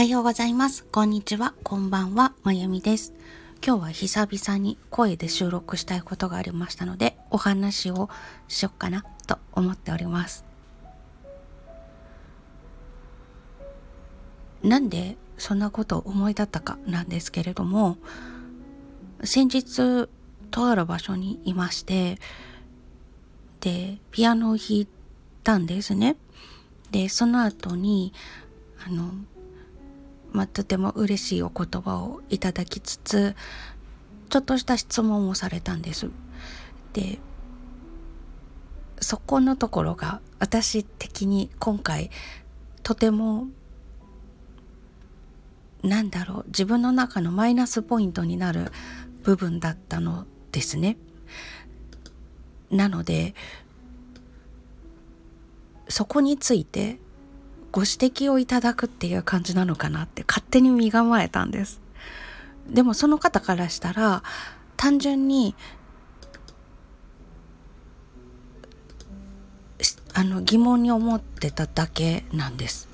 はようございます。こんにちは。こんばんは。まゆみです。今日は久々に声で収録したいことがありましたので、お話をしよっかなと思っております。なんでそんなことを思い立ったかなんですけれども、先日、とある場所にいまして、で、ピアノを弾いたんですね。で、その後に、あの、まあ、とても嬉しいお言葉をいただきつつ、ちょっとした質問をされたんです。で、そこのところが私的に今回とてもなんだろう自分の中のマイナスポイントになる部分だったのですね。なのでそこについてご指摘をいただくっていう感じなのかなって勝手に身構えたんです。でもその方からしたら単純にあの疑問に思ってただけなんです。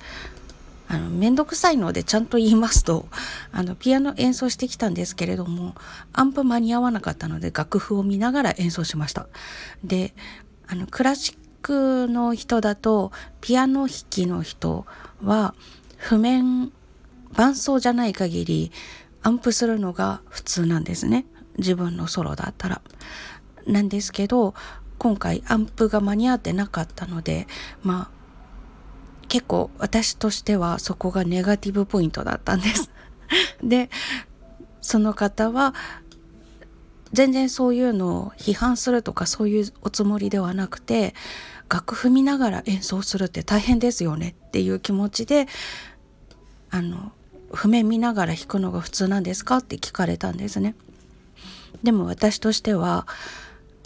あの、めんどくさいのでちゃんと言いますと、あの、ピアノ演奏してきたんですけれども、アンプ間に合わなかったので楽譜を見ながら演奏しました。で、あの、クラシックの人だとピアノ弾きの人は譜面伴奏じゃない限りアンプするのが普通なんですね自分のソロだったら。なんですけど今回アンプが間に合ってなかったのでまあ結構私としてはそこがネガティブポイントだったんです。でその方は全然そういうのを批判するとかそういうおつもりではなくて楽譜見ながら演奏するって大変ですよねっていう気持ちであの譜面見ながら弾くのが普通なんですかって聞かれたんですね。でも私としては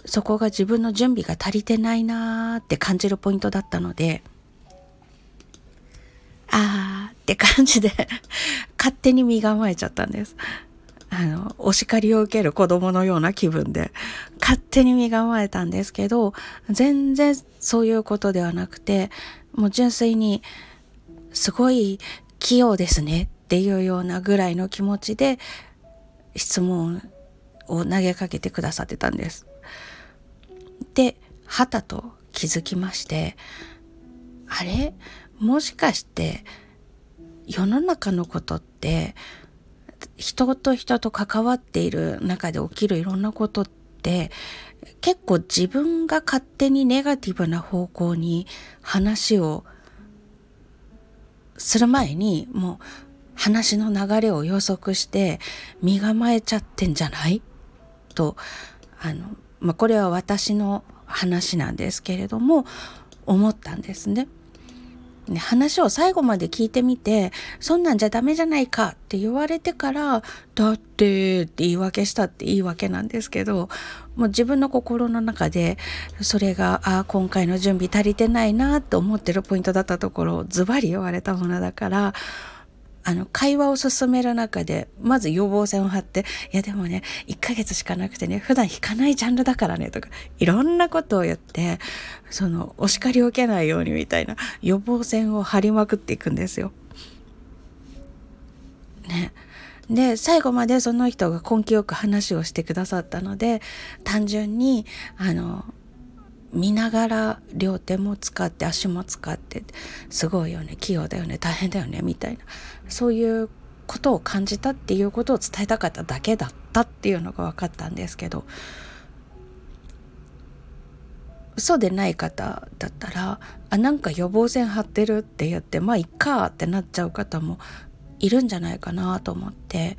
そこが自分の準備が足りてないなーって感じるポイントだったのであーって感じで勝手に身構えちゃったんです。あの、お叱りを受ける子供のような気分で、勝手に身構えたんですけど、全然そういうことではなくて、もう純粋に、すごい器用ですねっていうようなぐらいの気持ちで、質問を投げかけてくださってたんです。で、はたと気づきまして、あれ？もしかして、世の中のことって、人と人と関わっている中で起きるいろんなことって結構自分が勝手にネガティブな方向に話をする前にもう話の流れを予測して身構えちゃってんじゃない？とあの、まあ、これは私の話なんですけれども思ったんですね。ね、話を最後まで聞いてみて、そんなんじゃダメじゃないかって言われてから、だってって言い訳したって言い訳なんですけど、もう自分の心の中で、それが、ああ、今回の準備足りてないなと思ってるポイントだったところをズバリ言われたものだから、あの、会話を進める中で、まず予防線を張って、いやでもね、1ヶ月しかなくてね、普段弾かないジャンルだからね、とか、いろんなことを言って、その、お叱りを受けないようにみたいな予防線を張りまくっていくんですよ。ね。で、最後までその人が根気よく話をしてくださったので、単純に、あの、見ながら両手も使って足も使ってすごいよね器用だよね大変だよねみたいな。そういうことを感じたっていうことを伝えたかっただけだったっていうのが分かったんですけどそでない方だったらあなんか予防線張ってるって言ってまあいっかってなっちゃう方もいるんじゃないかなと思って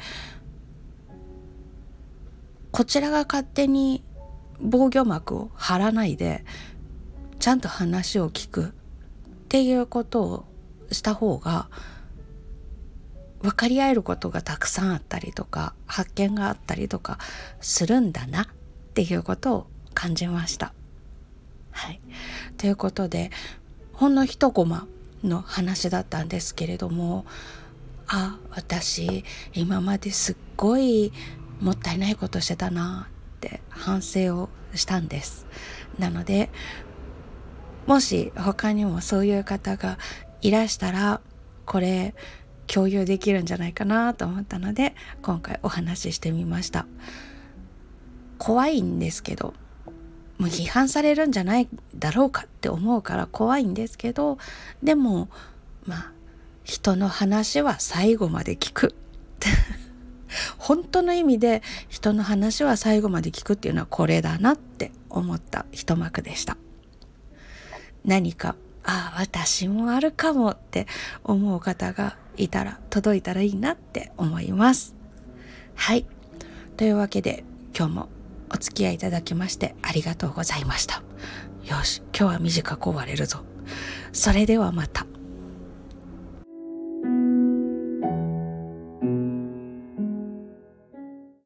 こちらが勝手に防御膜を張らないでちゃんと話を聞くっていうことをした方が分かり合えることがたくさんあったりとか発見があったりとかするんだなっていうことを感じました。はい、ということでほんの一コマの話だったんですけれどもあ私今まですっごいもったいないことしてたなって反省をしたんです。なのでもし他にもそういう方がいらしたらこれ共有できるんじゃないかなと思ったので今回お話ししてみました。怖いんですけどもう批判されるんじゃないだろうかって思うから怖いんですけどでもまあ人の話は最後まで聞く。本当の意味で人の話は最後まで聞くっていうのはこれだなって思った一幕でした。何かああ私もあるかもって思う方がいたら届いたらいいなって思います。はい。というわけで今日もお付き合いいただきましてありがとうございました。よし今日は短く終われるぞ。それではまた。